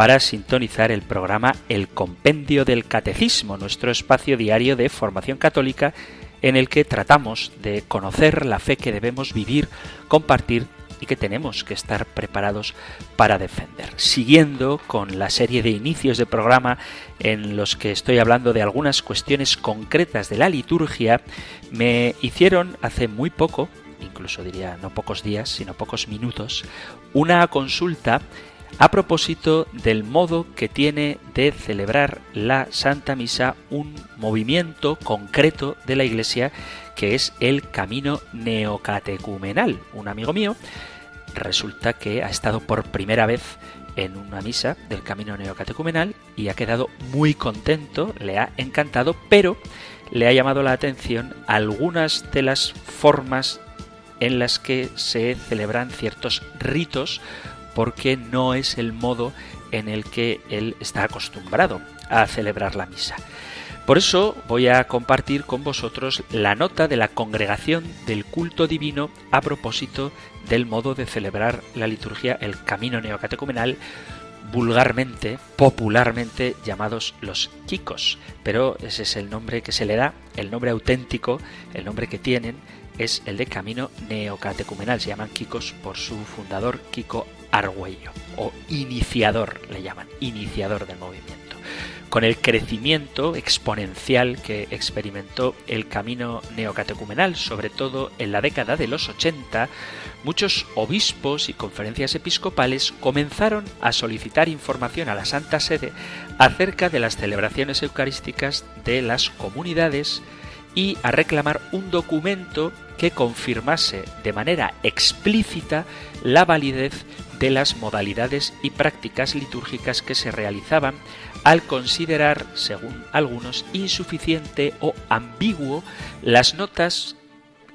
para sintonizar el programa El Compendio del Catecismo, nuestro espacio diario de formación católica en el que tratamos de conocer la fe que debemos vivir, compartir y que tenemos que estar preparados para defender. Siguiendo con la serie de inicios de programa en los que estoy hablando de algunas cuestiones concretas de la liturgia, me hicieron hace muy poco, incluso diría no pocos días, sino pocos minutos, una consulta a propósito del modo que tiene de celebrar la Santa Misa un movimiento concreto de la Iglesia que es el camino neocatecumenal. Un amigo mío resulta que ha estado por primera vez en una misa del camino neocatecumenal y ha quedado muy contento, le ha encantado, pero le ha llamado la atención algunas de las formas en las que se celebran ciertos ritos porque no es el modo en el que él está acostumbrado a celebrar la misa. Por eso voy a compartir con vosotros la nota de la congregación del culto divino a propósito del modo de celebrar la liturgia, el camino neocatecumenal, vulgarmente, popularmente llamados los Kikos. Pero ese es el nombre que se le da, el nombre auténtico, el nombre que tienen es el de Camino Neocatecumenal. Se llaman Kikos por su fundador, Kiko Argüello, o iniciador, le llaman, iniciador del movimiento. Con el crecimiento exponencial que experimentó el camino neocatecumenal, sobre todo en la década de los 80, muchos obispos y conferencias episcopales comenzaron a solicitar información a la Santa Sede acerca de las celebraciones eucarísticas de las comunidades y a reclamar un documento que confirmase de manera explícita la validez de las modalidades y prácticas litúrgicas que se realizaban al considerar, según algunos, insuficiente o ambiguo las notas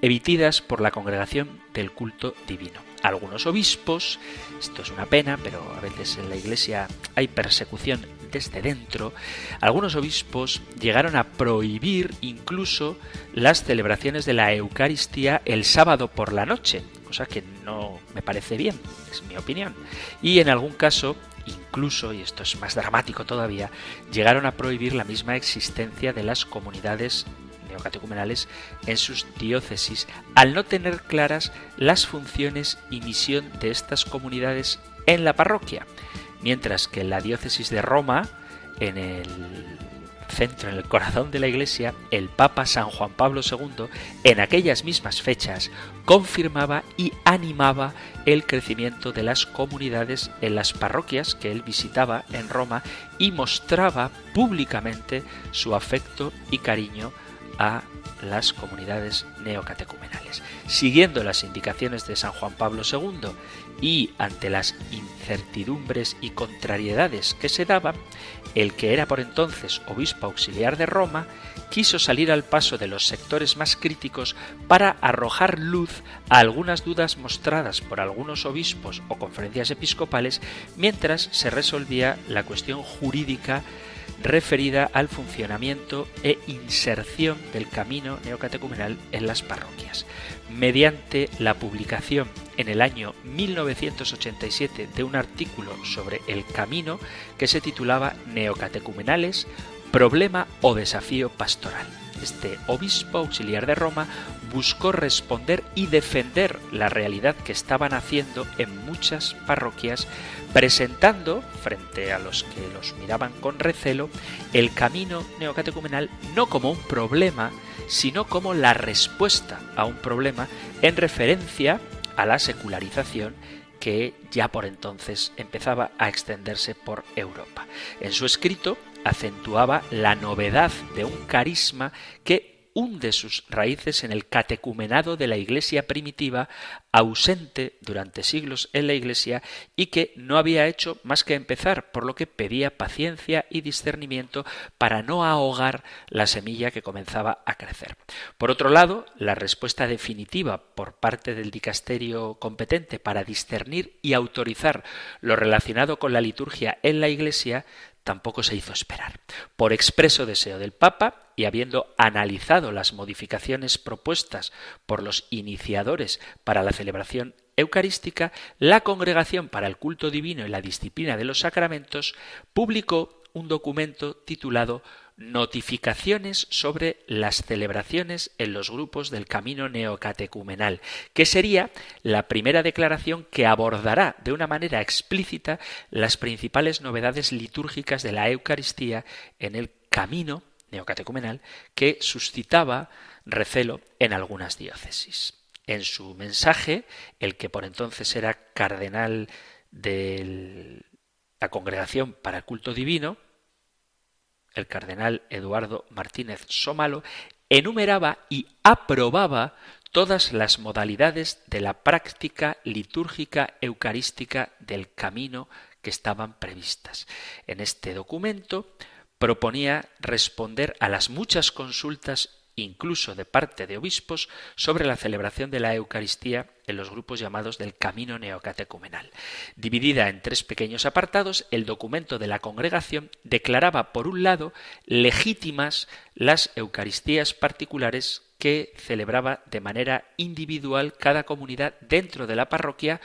emitidas por la congregación del culto divino. Algunos obispos, esto es una pena, pero a veces en la iglesia hay persecución desde dentro, algunos obispos llegaron a prohibir incluso las celebraciones de la Eucaristía el sábado por la noche, que no me parece bien, es mi opinión. Y en algún caso, incluso, y esto es más dramático todavía, llegaron a prohibir la misma existencia de las comunidades neocatecumenales en sus diócesis, al no tener claras las funciones y misión de estas comunidades en la parroquia. Mientras que la diócesis de Roma, en el centro, en el corazón de la Iglesia, el Papa San Juan Pablo II, en aquellas mismas fechas, confirmaba y animaba el crecimiento de las comunidades en las parroquias que él visitaba en Roma y mostraba públicamente su afecto y cariño a las comunidades neocatecumenales. Siguiendo las indicaciones de San Juan Pablo II y ante las incertidumbres y contrariedades que se daban, el que era por entonces obispo auxiliar de Roma quiso salir al paso de los sectores más críticos para arrojar luz a algunas dudas mostradas por algunos obispos o conferencias episcopales mientras se resolvía la cuestión jurídica referida al funcionamiento e inserción del camino neocatecumenal en las parroquias. Mediante la publicación en el año 1987 de un artículo sobre el camino que se titulaba Neocatecumenales, problema o desafío pastoral. Este obispo auxiliar de Roma buscó responder y defender la realidad que estaban haciendo en muchas parroquias, presentando, frente a los que los miraban con recelo, el camino neocatecumenal no como un problema, sino como la respuesta a un problema en referencia a la secularización que ya por entonces empezaba a extenderse por Europa. En su escrito acentuaba la novedad de un carisma que hunde sus raíces en el catecumenado de la Iglesia primitiva, ausente durante siglos en la Iglesia y que no había hecho más que empezar, por lo que pedía paciencia y discernimiento para no ahogar la semilla que comenzaba a crecer. Por otro lado, la respuesta definitiva por parte del dicasterio competente para discernir y autorizar lo relacionado con la liturgia en la Iglesia tampoco se hizo esperar. Por expreso deseo del Papa, y habiendo analizado las modificaciones propuestas por los iniciadores para la celebración eucarística, la Congregación para el Culto Divino y la Disciplina de los Sacramentos publicó un documento titulado Notificaciones sobre las celebraciones en los grupos del camino neocatecumenal, que sería la primera declaración que abordará de una manera explícita las principales novedades litúrgicas de la Eucaristía en el camino neocatecumenal que suscitaba recelo en algunas diócesis. En su mensaje, el que por entonces era cardenal de la Congregación para el Culto Divino, el cardenal Eduardo Martínez Sómalo, enumeraba y aprobaba todas las modalidades de la práctica litúrgica eucarística del camino que estaban previstas. En este documento proponía responder a las muchas consultas incluso de parte de obispos, sobre la celebración de la Eucaristía en los grupos llamados del Camino Neocatecumenal. Dividida en tres pequeños apartados, el documento de la congregación declaraba, por un lado, legítimas las Eucaristías particulares que celebraba de manera individual cada comunidad dentro de la parroquia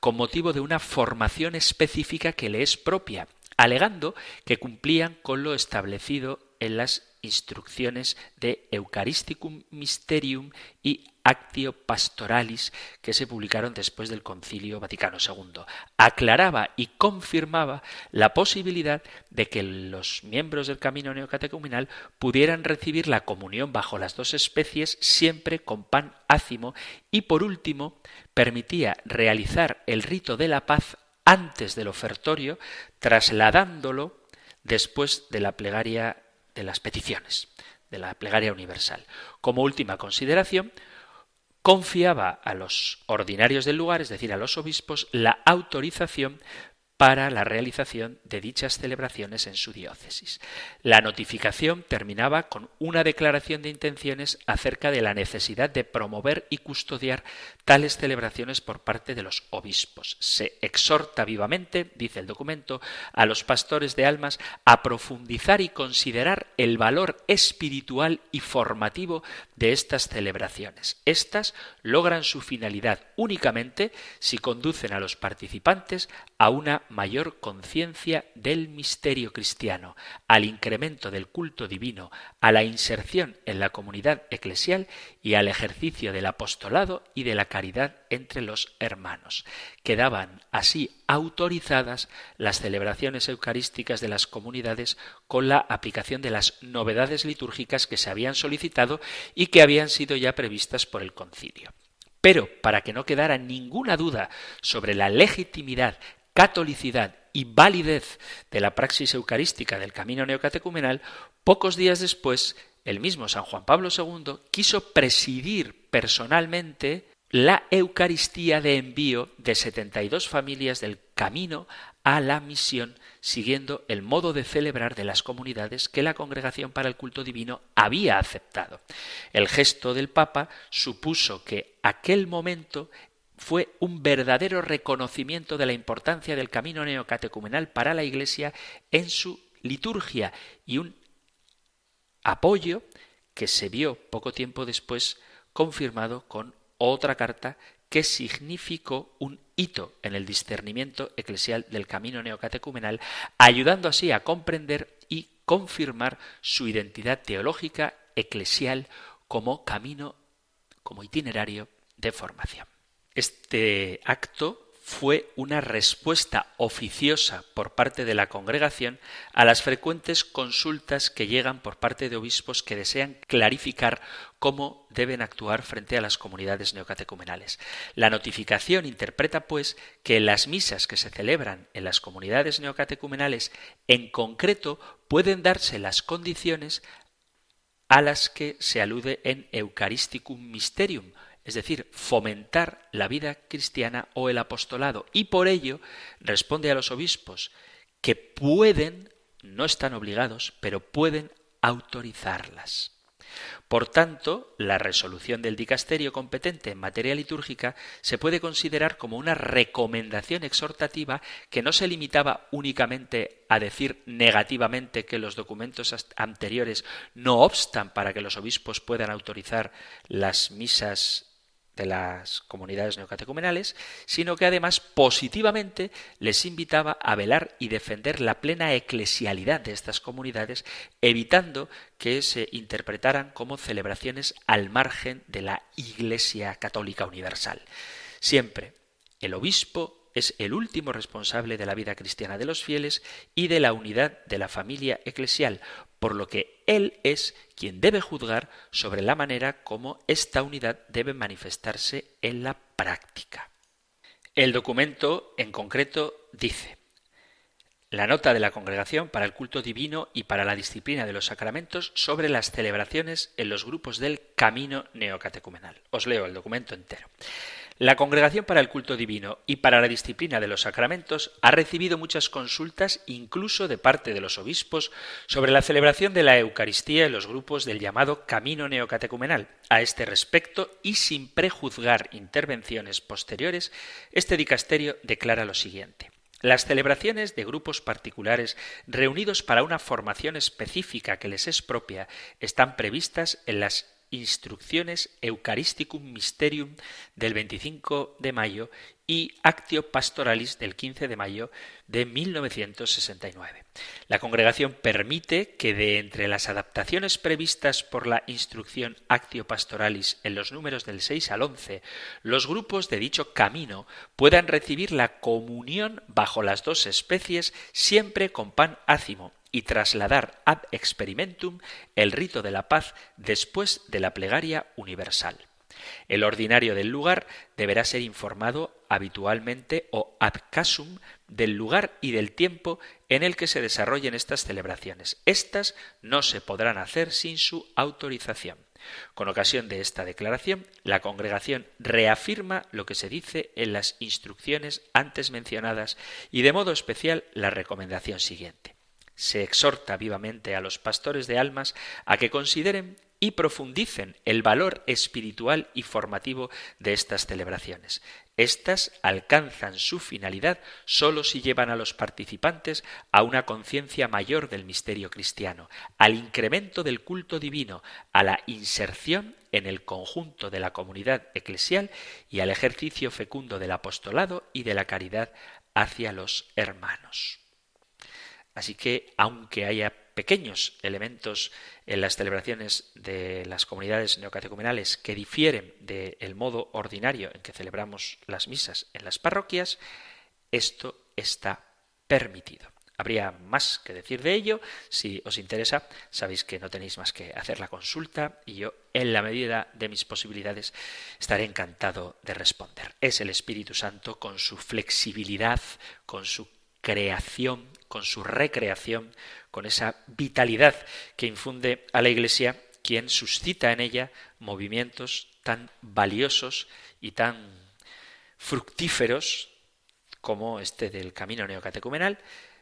con motivo de una formación específica que le es propia, alegando que cumplían con lo establecido en las instrucciones de Eucharisticum Mysterium y Actio Pastoralis que se publicaron después del Concilio Vaticano II. Aclaraba y confirmaba la posibilidad de que los miembros del camino neocatecumenal pudieran recibir la comunión bajo las dos especies siempre con pan ácimo y por último permitía realizar el rito de la paz antes del ofertorio trasladándolo después de la plegaria de las peticiones, de la plegaria universal. Como última consideración, confiaba a los ordinarios del lugar, es decir, a los obispos, la autorización para la realización de dichas celebraciones en su diócesis. La notificación terminaba con una declaración de intenciones acerca de la necesidad de promover y custodiar tales celebraciones por parte de los obispos. Se exhorta vivamente, dice el documento, a los pastores de almas a profundizar y considerar el valor espiritual y formativo de estas celebraciones. Estas logran su finalidad únicamente si conducen a los participantes a una mayor conciencia del misterio cristiano, al incremento del culto divino, a la inserción en la comunidad eclesial y al ejercicio del apostolado y de la caridad entre los hermanos. Quedaban así autorizadas las celebraciones eucarísticas de las comunidades con la aplicación de las novedades litúrgicas que se habían solicitado y que habían sido ya previstas por el concilio. Pero para que no quedara ninguna duda sobre la legitimidad catolicidad y validez de la praxis eucarística del camino neocatecumenal, pocos días después, el mismo San Juan Pablo II quiso presidir personalmente la Eucaristía de envío de 72 familias del camino a la misión, siguiendo el modo de celebrar de las comunidades que la Congregación para el Culto Divino había aceptado. El gesto del Papa supuso que aquel momento fue un verdadero reconocimiento de la importancia del camino neocatecumenal para la Iglesia en su liturgia y un apoyo que se vio poco tiempo después confirmado con otra carta que significó un hito en el discernimiento eclesial del camino neocatecumenal, ayudando así a comprender y confirmar su identidad teológica eclesial como camino, como itinerario de formación. Este acto fue una respuesta oficiosa por parte de la congregación a las frecuentes consultas que llegan por parte de obispos que desean clarificar cómo deben actuar frente a las comunidades neocatecumenales. La notificación interpreta, pues, que las misas que se celebran en las comunidades neocatecumenales en concreto pueden darse las condiciones a las que se alude en Eucharisticum Mysterium, es decir, fomentar la vida cristiana o el apostolado. Y por ello responde a los obispos que pueden, no están obligados, pero pueden autorizarlas. Por tanto, la resolución del dicasterio competente en materia litúrgica se puede considerar como una recomendación exhortativa que no se limitaba únicamente a decir negativamente que los documentos anteriores no obstan para que los obispos puedan autorizar las misas de las comunidades neocatecumenales, sino que además positivamente les invitaba a velar y defender la plena eclesialidad de estas comunidades, evitando que se interpretaran como celebraciones al margen de la Iglesia Católica Universal. Siempre el obispo es el último responsable de la vida cristiana de los fieles y de la unidad de la familia eclesial, por lo que él es quien debe juzgar sobre la manera como esta unidad debe manifestarse en la práctica. El documento en concreto dice la nota de la congregación para el culto divino y para la disciplina de los sacramentos sobre las celebraciones en los grupos del camino neocatecumenal. Os leo el documento entero. La Congregación para el Culto Divino y para la Disciplina de los Sacramentos ha recibido muchas consultas, incluso de parte de los obispos, sobre la celebración de la Eucaristía en los grupos del llamado Camino Neocatecumenal. A este respecto, y sin prejuzgar intervenciones posteriores, este dicasterio declara lo siguiente. Las celebraciones de grupos particulares reunidos para una formación específica que les es propia están previstas en las Instrucciones Eucharisticum Mysterium del 25 de mayo y Actio Pastoralis del 15 de mayo de 1969. La congregación permite que de entre las adaptaciones previstas por la instrucción Actio Pastoralis en los números del 6 al 11, los grupos de dicho camino puedan recibir la comunión bajo las dos especies siempre con pan ácimo y trasladar ad experimentum el rito de la paz después de la plegaria universal. El ordinario del lugar deberá ser informado habitualmente o ad casum del lugar y del tiempo en el que se desarrollen estas celebraciones. Estas no se podrán hacer sin su autorización. Con ocasión de esta declaración, la congregación reafirma lo que se dice en las instrucciones antes mencionadas y de modo especial la recomendación siguiente se exhorta vivamente a los pastores de almas a que consideren y profundicen el valor espiritual y formativo de estas celebraciones. Estas alcanzan su finalidad sólo si llevan a los participantes a una conciencia mayor del misterio cristiano, al incremento del culto divino, a la inserción en el conjunto de la comunidad eclesial y al ejercicio fecundo del apostolado y de la caridad hacia los hermanos. Así que, aunque haya pequeños elementos en las celebraciones de las comunidades neocatecumenales que difieren del modo ordinario en que celebramos las misas en las parroquias, esto está permitido. Habría más que decir de ello. Si os interesa, sabéis que no tenéis más que hacer la consulta y yo, en la medida de mis posibilidades, estaré encantado de responder. Es el Espíritu Santo con su flexibilidad, con su creación, con su recreación, con esa vitalidad que infunde a la Iglesia, quien suscita en ella movimientos tan valiosos y tan fructíferos como este del camino neocatecumenal.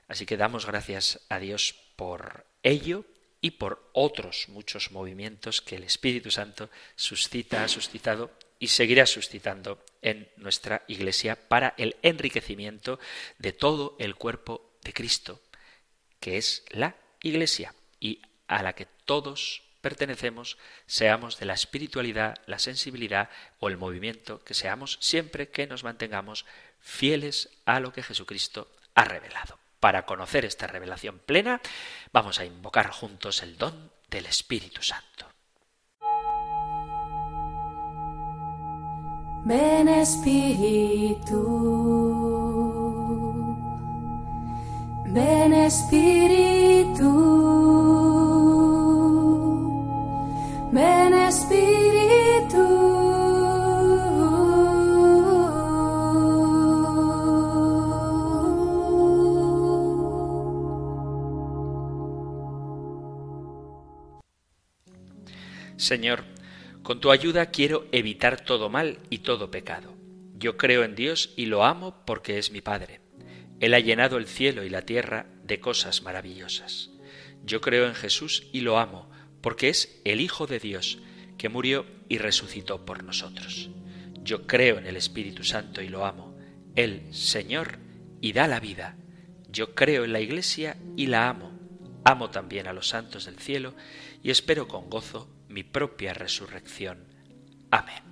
Así que damos gracias a Dios por ello y por otros muchos movimientos que el Espíritu Santo suscita, ha suscitado y seguirá suscitando en nuestra Iglesia para el enriquecimiento de todo el cuerpo de Cristo, que es la Iglesia y a la que todos pertenecemos, seamos de la espiritualidad, la sensibilidad o el movimiento que seamos, siempre que nos mantengamos fieles a lo que Jesucristo ha revelado. Para conocer esta revelación plena, vamos a invocar juntos el don del Espíritu Santo. Ven Espíritu, ven Espíritu, ven Espíritu. Señor, con tu ayuda quiero evitar todo mal y todo pecado. Yo creo en Dios y lo amo porque es mi Padre. Él ha llenado el cielo y la tierra de cosas maravillosas. Yo creo en Jesús y lo amo porque es el Hijo de Dios que murió y resucitó por nosotros. Yo creo en el Espíritu Santo y lo amo. Él, Señor, y da la vida. Yo creo en la Iglesia y la amo. Amo también a los santos del cielo y espero con gozo mi propia resurrección. Amén.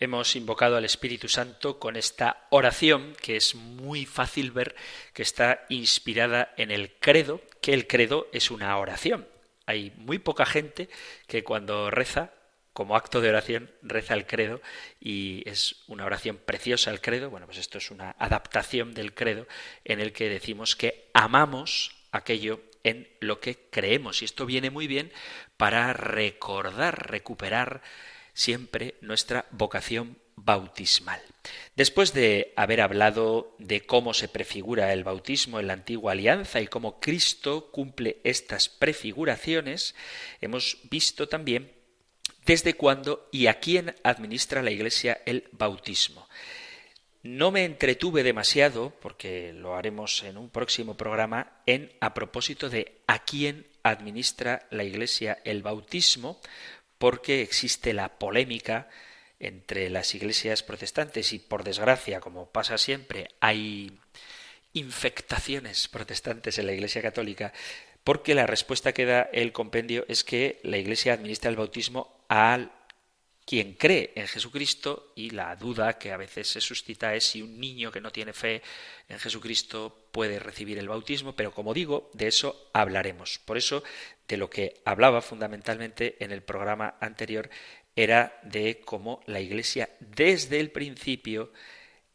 Hemos invocado al Espíritu Santo con esta oración que es muy fácil ver que está inspirada en el credo, que el credo es una oración. Hay muy poca gente que cuando reza, como acto de oración, reza el credo y es una oración preciosa el credo. Bueno, pues esto es una adaptación del credo en el que decimos que amamos aquello en lo que creemos. Y esto viene muy bien para recordar, recuperar siempre nuestra vocación bautismal. Después de haber hablado de cómo se prefigura el bautismo en la antigua alianza y cómo Cristo cumple estas prefiguraciones, hemos visto también desde cuándo y a quién administra la Iglesia el bautismo. No me entretuve demasiado, porque lo haremos en un próximo programa, en a propósito de a quién administra la Iglesia el bautismo, porque existe la polémica entre las iglesias protestantes y por desgracia, como pasa siempre, hay infectaciones protestantes en la Iglesia Católica, porque la respuesta que da el compendio es que la Iglesia administra el bautismo al quien cree en Jesucristo y la duda que a veces se suscita es si un niño que no tiene fe en Jesucristo puede recibir el bautismo, pero como digo, de eso hablaremos. Por eso, de lo que hablaba fundamentalmente en el programa anterior era de cómo la Iglesia desde el principio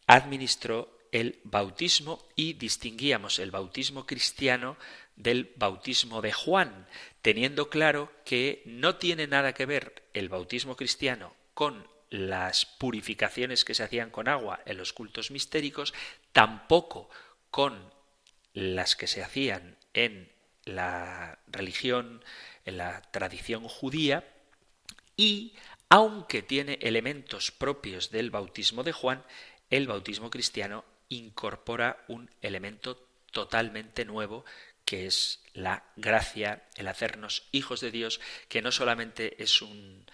administró el bautismo y distinguíamos el bautismo cristiano del bautismo de Juan, teniendo claro que no tiene nada que ver el bautismo cristiano con las purificaciones que se hacían con agua en los cultos mistéricos, tampoco con las que se hacían en la religión, en la tradición judía, y aunque tiene elementos propios del bautismo de Juan, el bautismo cristiano incorpora un elemento totalmente nuevo que es la gracia, el hacernos hijos de Dios, que no solamente es un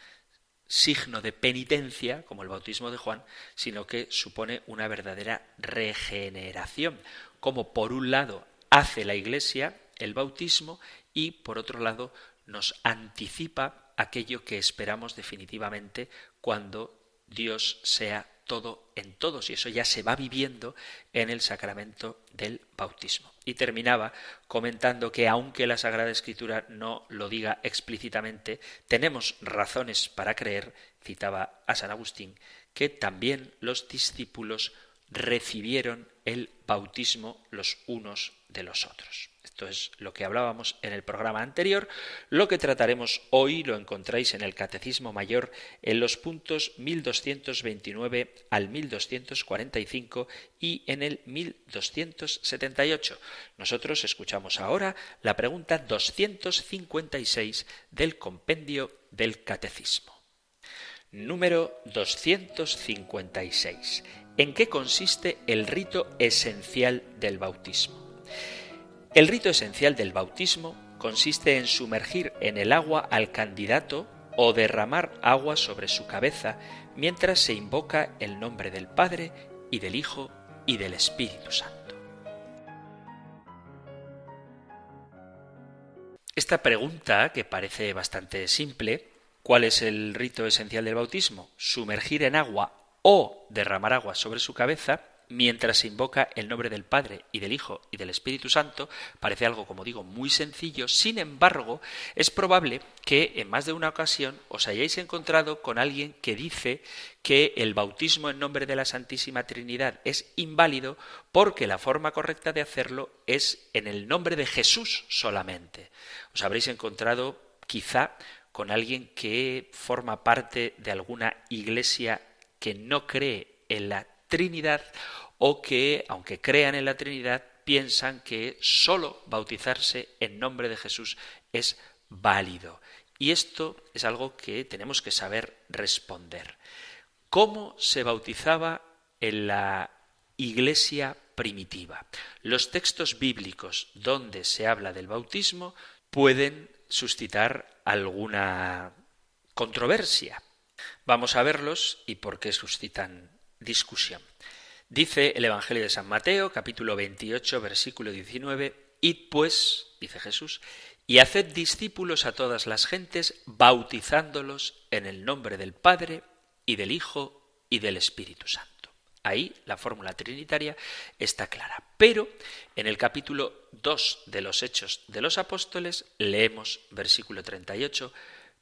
signo de penitencia, como el bautismo de Juan, sino que supone una verdadera regeneración, como por un lado hace la Iglesia el bautismo y por otro lado nos anticipa aquello que esperamos definitivamente cuando Dios sea todo en todos y eso ya se va viviendo en el sacramento del bautismo. Y terminaba comentando que aunque la Sagrada Escritura no lo diga explícitamente, tenemos razones para creer, citaba a San Agustín, que también los discípulos recibieron el bautismo los unos de los otros. Esto es lo que hablábamos en el programa anterior. Lo que trataremos hoy lo encontráis en el Catecismo Mayor en los puntos 1229 al 1245 y en el 1278. Nosotros escuchamos ahora la pregunta 256 del compendio del Catecismo. Número 256. ¿En qué consiste el rito esencial del bautismo? El rito esencial del bautismo consiste en sumergir en el agua al candidato o derramar agua sobre su cabeza mientras se invoca el nombre del Padre y del Hijo y del Espíritu Santo. Esta pregunta, que parece bastante simple, ¿cuál es el rito esencial del bautismo? Sumergir en agua o derramar agua sobre su cabeza, mientras se invoca el nombre del Padre y del Hijo y del Espíritu Santo, parece algo, como digo, muy sencillo. Sin embargo, es probable que en más de una ocasión os hayáis encontrado con alguien que dice que el bautismo en nombre de la Santísima Trinidad es inválido porque la forma correcta de hacerlo es en el nombre de Jesús solamente. Os habréis encontrado quizá con alguien que forma parte de alguna iglesia que no cree en la Trinidad o que, aunque crean en la Trinidad, piensan que sólo bautizarse en nombre de Jesús es válido. Y esto es algo que tenemos que saber responder. ¿Cómo se bautizaba en la iglesia primitiva? Los textos bíblicos donde se habla del bautismo pueden suscitar alguna controversia. Vamos a verlos y por qué suscitan discusión. Dice el Evangelio de San Mateo, capítulo 28, versículo 19, Id pues, dice Jesús, y haced discípulos a todas las gentes, bautizándolos en el nombre del Padre y del Hijo y del Espíritu Santo. Ahí la fórmula trinitaria está clara. Pero en el capítulo 2 de los Hechos de los Apóstoles leemos versículo 38,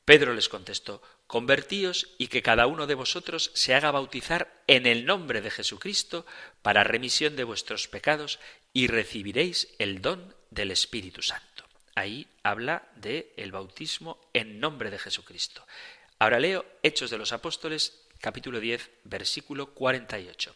Pedro les contestó, Convertíos y que cada uno de vosotros se haga bautizar en el nombre de Jesucristo para remisión de vuestros pecados y recibiréis el don del Espíritu Santo. Ahí habla de el bautismo en nombre de Jesucristo. Ahora leo Hechos de los Apóstoles capítulo 10 versículo 48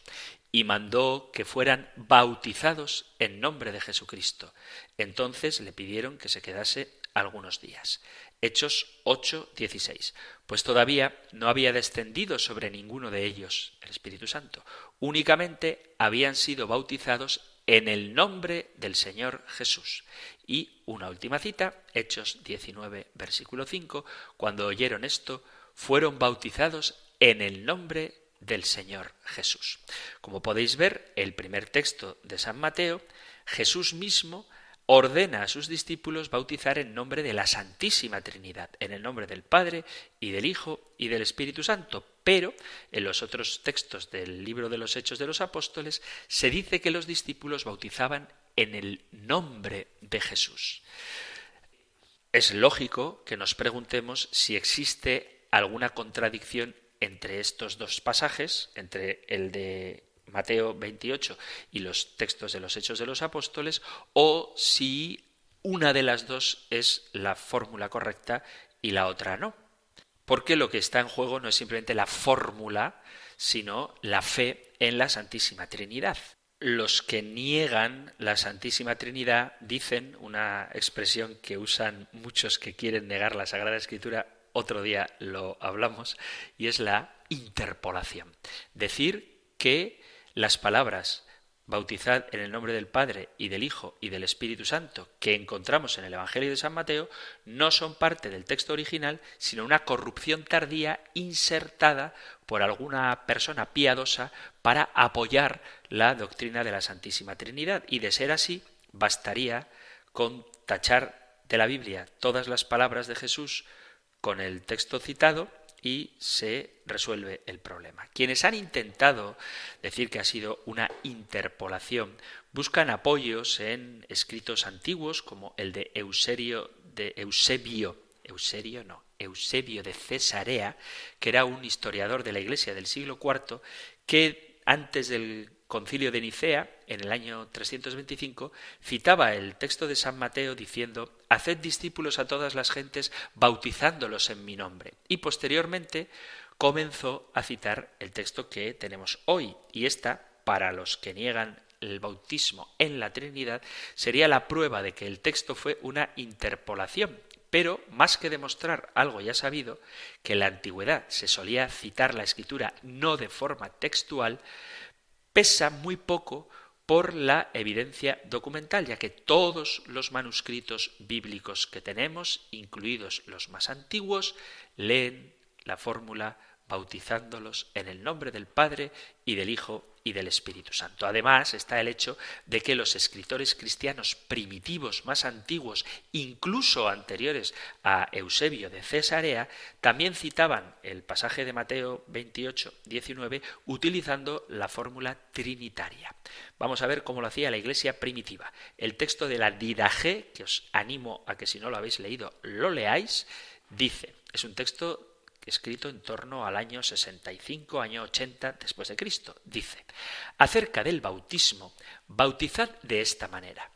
y mandó que fueran bautizados en nombre de Jesucristo. Entonces le pidieron que se quedase algunos días. Hechos 8, 16. Pues todavía no había descendido sobre ninguno de ellos el Espíritu Santo. Únicamente habían sido bautizados en el nombre del Señor Jesús. Y una última cita, Hechos 19, versículo 5. Cuando oyeron esto, fueron bautizados en el nombre del Señor Jesús. Como podéis ver, el primer texto de San Mateo, Jesús mismo ordena a sus discípulos bautizar en nombre de la Santísima Trinidad, en el nombre del Padre y del Hijo y del Espíritu Santo. Pero en los otros textos del libro de los Hechos de los Apóstoles se dice que los discípulos bautizaban en el nombre de Jesús. Es lógico que nos preguntemos si existe alguna contradicción entre estos dos pasajes, entre el de Mateo 28 y los textos de los Hechos de los Apóstoles, o si una de las dos es la fórmula correcta y la otra no. Porque lo que está en juego no es simplemente la fórmula, sino la fe en la Santísima Trinidad. Los que niegan la Santísima Trinidad dicen una expresión que usan muchos que quieren negar la Sagrada Escritura otro día lo hablamos, y es la interpolación. Decir que las palabras bautizad en el nombre del Padre y del Hijo y del Espíritu Santo que encontramos en el Evangelio de San Mateo no son parte del texto original, sino una corrupción tardía insertada por alguna persona piadosa para apoyar la doctrina de la Santísima Trinidad. Y de ser así, bastaría con tachar de la Biblia todas las palabras de Jesús con el texto citado y se resuelve el problema. Quienes han intentado decir que ha sido una interpolación buscan apoyos en escritos antiguos como el de Euserio de Eusebio, no, Eusebio de Cesarea, que era un historiador de la Iglesia del siglo IV que antes del concilio de Nicea, en el año 325, citaba el texto de San Mateo diciendo, Haced discípulos a todas las gentes, bautizándolos en mi nombre. Y posteriormente comenzó a citar el texto que tenemos hoy, y esta, para los que niegan el bautismo en la Trinidad, sería la prueba de que el texto fue una interpolación, pero más que demostrar algo ya sabido, que en la antigüedad se solía citar la escritura no de forma textual, pesa muy poco por la evidencia documental, ya que todos los manuscritos bíblicos que tenemos, incluidos los más antiguos, leen la fórmula bautizándolos en el nombre del Padre y del Hijo y del Espíritu Santo. Además está el hecho de que los escritores cristianos primitivos más antiguos, incluso anteriores a Eusebio de Cesarea, también citaban el pasaje de Mateo 28, 19, utilizando la fórmula trinitaria. Vamos a ver cómo lo hacía la iglesia primitiva. El texto de la Didaje, que os animo a que si no lo habéis leído lo leáis, dice, es un texto escrito en torno al año 65, año 80 después de Cristo. Dice, acerca del bautismo, bautizad de esta manera.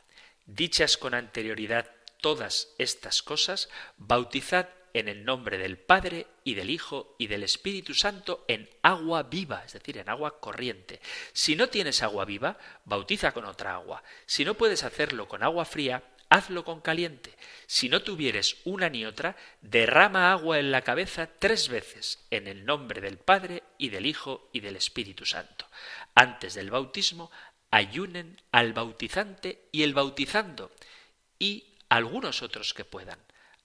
Dichas con anterioridad todas estas cosas, bautizad en el nombre del Padre y del Hijo y del Espíritu Santo en agua viva, es decir, en agua corriente. Si no tienes agua viva, bautiza con otra agua. Si no puedes hacerlo con agua fría, hazlo con caliente. Si no tuvieres una ni otra, derrama agua en la cabeza tres veces, en el nombre del Padre y del Hijo y del Espíritu Santo. Antes del bautismo, ayunen al bautizante y el bautizando, y algunos otros que puedan.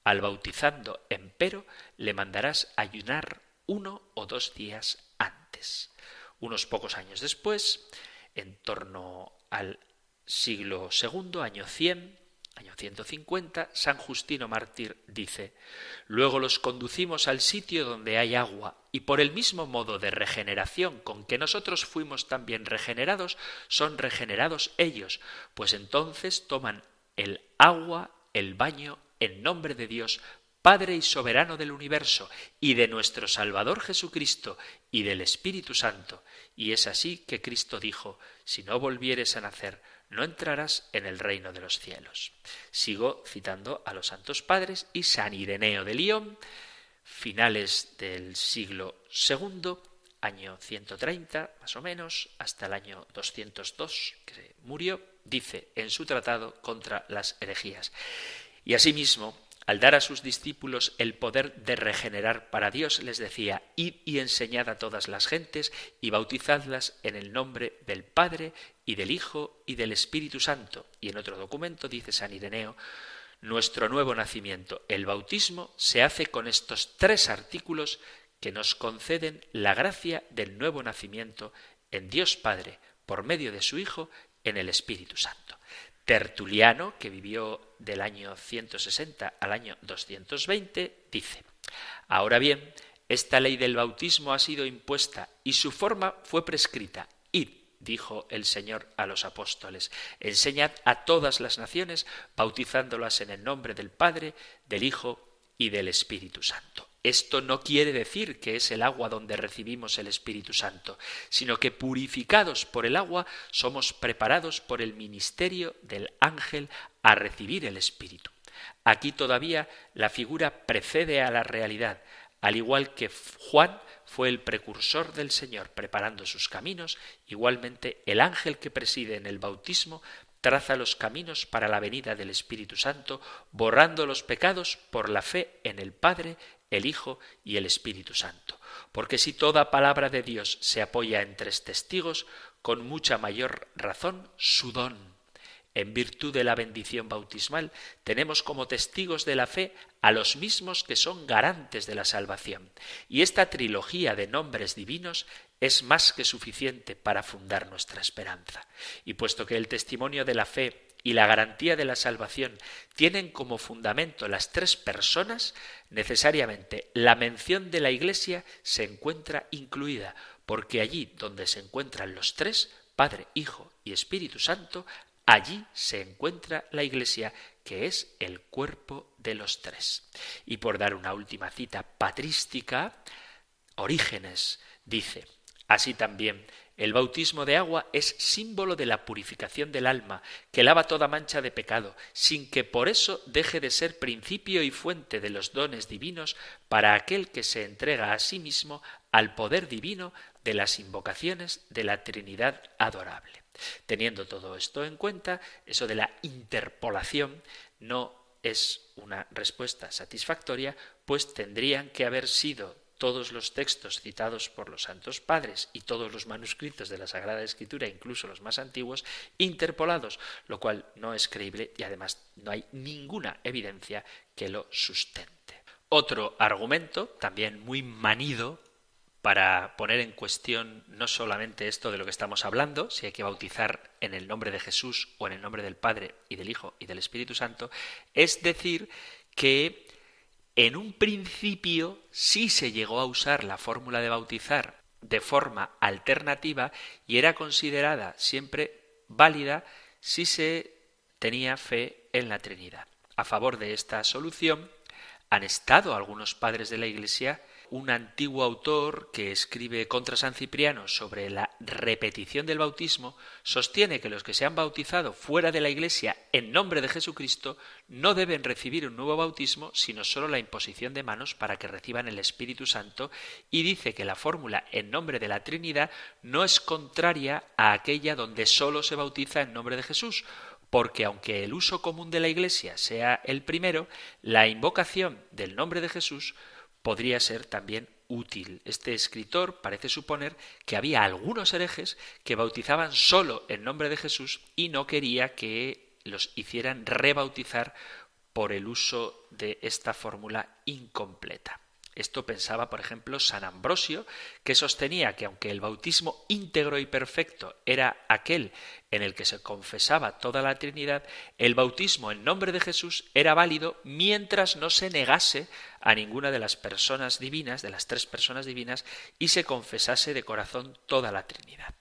Al bautizando, empero, le mandarás ayunar uno o dos días antes. Unos pocos años después, en torno al siglo II, año 100, Año 150, San Justino Mártir dice, Luego los conducimos al sitio donde hay agua, y por el mismo modo de regeneración con que nosotros fuimos también regenerados, son regenerados ellos, pues entonces toman el agua, el baño, en nombre de Dios, Padre y soberano del universo, y de nuestro Salvador Jesucristo, y del Espíritu Santo. Y es así que Cristo dijo, Si no volvieres a nacer, no entrarás en el reino de los cielos. Sigo citando a los santos padres y San Ireneo de León, finales del siglo II, año 130 más o menos, hasta el año 202, que murió, dice en su tratado contra las herejías. Y asimismo, al dar a sus discípulos el poder de regenerar para Dios, les decía, id y enseñad a todas las gentes y bautizadlas en el nombre del Padre y del Hijo y del Espíritu Santo. Y en otro documento dice San Ireneo, nuestro nuevo nacimiento, el bautismo, se hace con estos tres artículos que nos conceden la gracia del nuevo nacimiento en Dios Padre, por medio de su Hijo, en el Espíritu Santo. Tertuliano, que vivió del año 160 al año 220, dice, Ahora bien, esta ley del bautismo ha sido impuesta y su forma fue prescrita. Id, dijo el Señor a los apóstoles, enseñad a todas las naciones, bautizándolas en el nombre del Padre, del Hijo y del Espíritu Santo. Esto no quiere decir que es el agua donde recibimos el Espíritu Santo, sino que purificados por el agua somos preparados por el ministerio del ángel a recibir el Espíritu. Aquí todavía la figura precede a la realidad, al igual que Juan fue el precursor del Señor preparando sus caminos, igualmente el ángel que preside en el bautismo traza los caminos para la venida del Espíritu Santo, borrando los pecados por la fe en el Padre, el Hijo y el Espíritu Santo. Porque si toda palabra de Dios se apoya en tres testigos, con mucha mayor razón su don. En virtud de la bendición bautismal, tenemos como testigos de la fe a los mismos que son garantes de la salvación. Y esta trilogía de nombres divinos es más que suficiente para fundar nuestra esperanza. Y puesto que el testimonio de la fe y la garantía de la salvación tienen como fundamento las tres personas, necesariamente la mención de la Iglesia se encuentra incluida, porque allí donde se encuentran los tres, Padre, Hijo y Espíritu Santo, allí se encuentra la Iglesia, que es el cuerpo de los tres. Y por dar una última cita patrística, Orígenes dice, así también el bautismo de agua es símbolo de la purificación del alma, que lava toda mancha de pecado, sin que por eso deje de ser principio y fuente de los dones divinos para aquel que se entrega a sí mismo al poder divino de las invocaciones de la Trinidad adorable. Teniendo todo esto en cuenta, eso de la interpolación no es una respuesta satisfactoria, pues tendrían que haber sido todos los textos citados por los santos padres y todos los manuscritos de la Sagrada Escritura, incluso los más antiguos, interpolados, lo cual no es creíble y además no hay ninguna evidencia que lo sustente. Otro argumento, también muy manido, para poner en cuestión no solamente esto de lo que estamos hablando, si hay que bautizar en el nombre de Jesús o en el nombre del Padre y del Hijo y del Espíritu Santo, es decir que en un principio sí se llegó a usar la fórmula de bautizar de forma alternativa y era considerada siempre válida si se tenía fe en la Trinidad. A favor de esta solución han estado algunos padres de la Iglesia un antiguo autor que escribe contra San Cipriano sobre la repetición del bautismo, sostiene que los que se han bautizado fuera de la Iglesia en nombre de Jesucristo no deben recibir un nuevo bautismo, sino solo la imposición de manos para que reciban el Espíritu Santo, y dice que la fórmula en nombre de la Trinidad no es contraria a aquella donde solo se bautiza en nombre de Jesús, porque aunque el uso común de la Iglesia sea el primero, la invocación del nombre de Jesús podría ser también útil. Este escritor parece suponer que había algunos herejes que bautizaban solo en nombre de Jesús y no quería que los hicieran rebautizar por el uso de esta fórmula incompleta. Esto pensaba, por ejemplo, San Ambrosio, que sostenía que aunque el bautismo íntegro y perfecto era aquel en el que se confesaba toda la Trinidad, el bautismo en nombre de Jesús era válido mientras no se negase a ninguna de las personas divinas, de las tres personas divinas, y se confesase de corazón toda la Trinidad.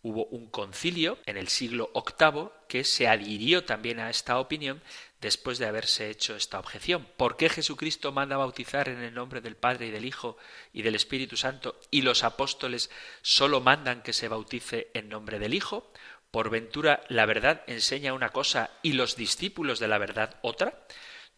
Hubo un concilio en el siglo VIII que se adhirió también a esta opinión después de haberse hecho esta objeción. ¿Por qué Jesucristo manda bautizar en el nombre del Padre y del Hijo y del Espíritu Santo y los apóstoles solo mandan que se bautice en nombre del Hijo? ¿Por ventura la verdad enseña una cosa y los discípulos de la verdad otra?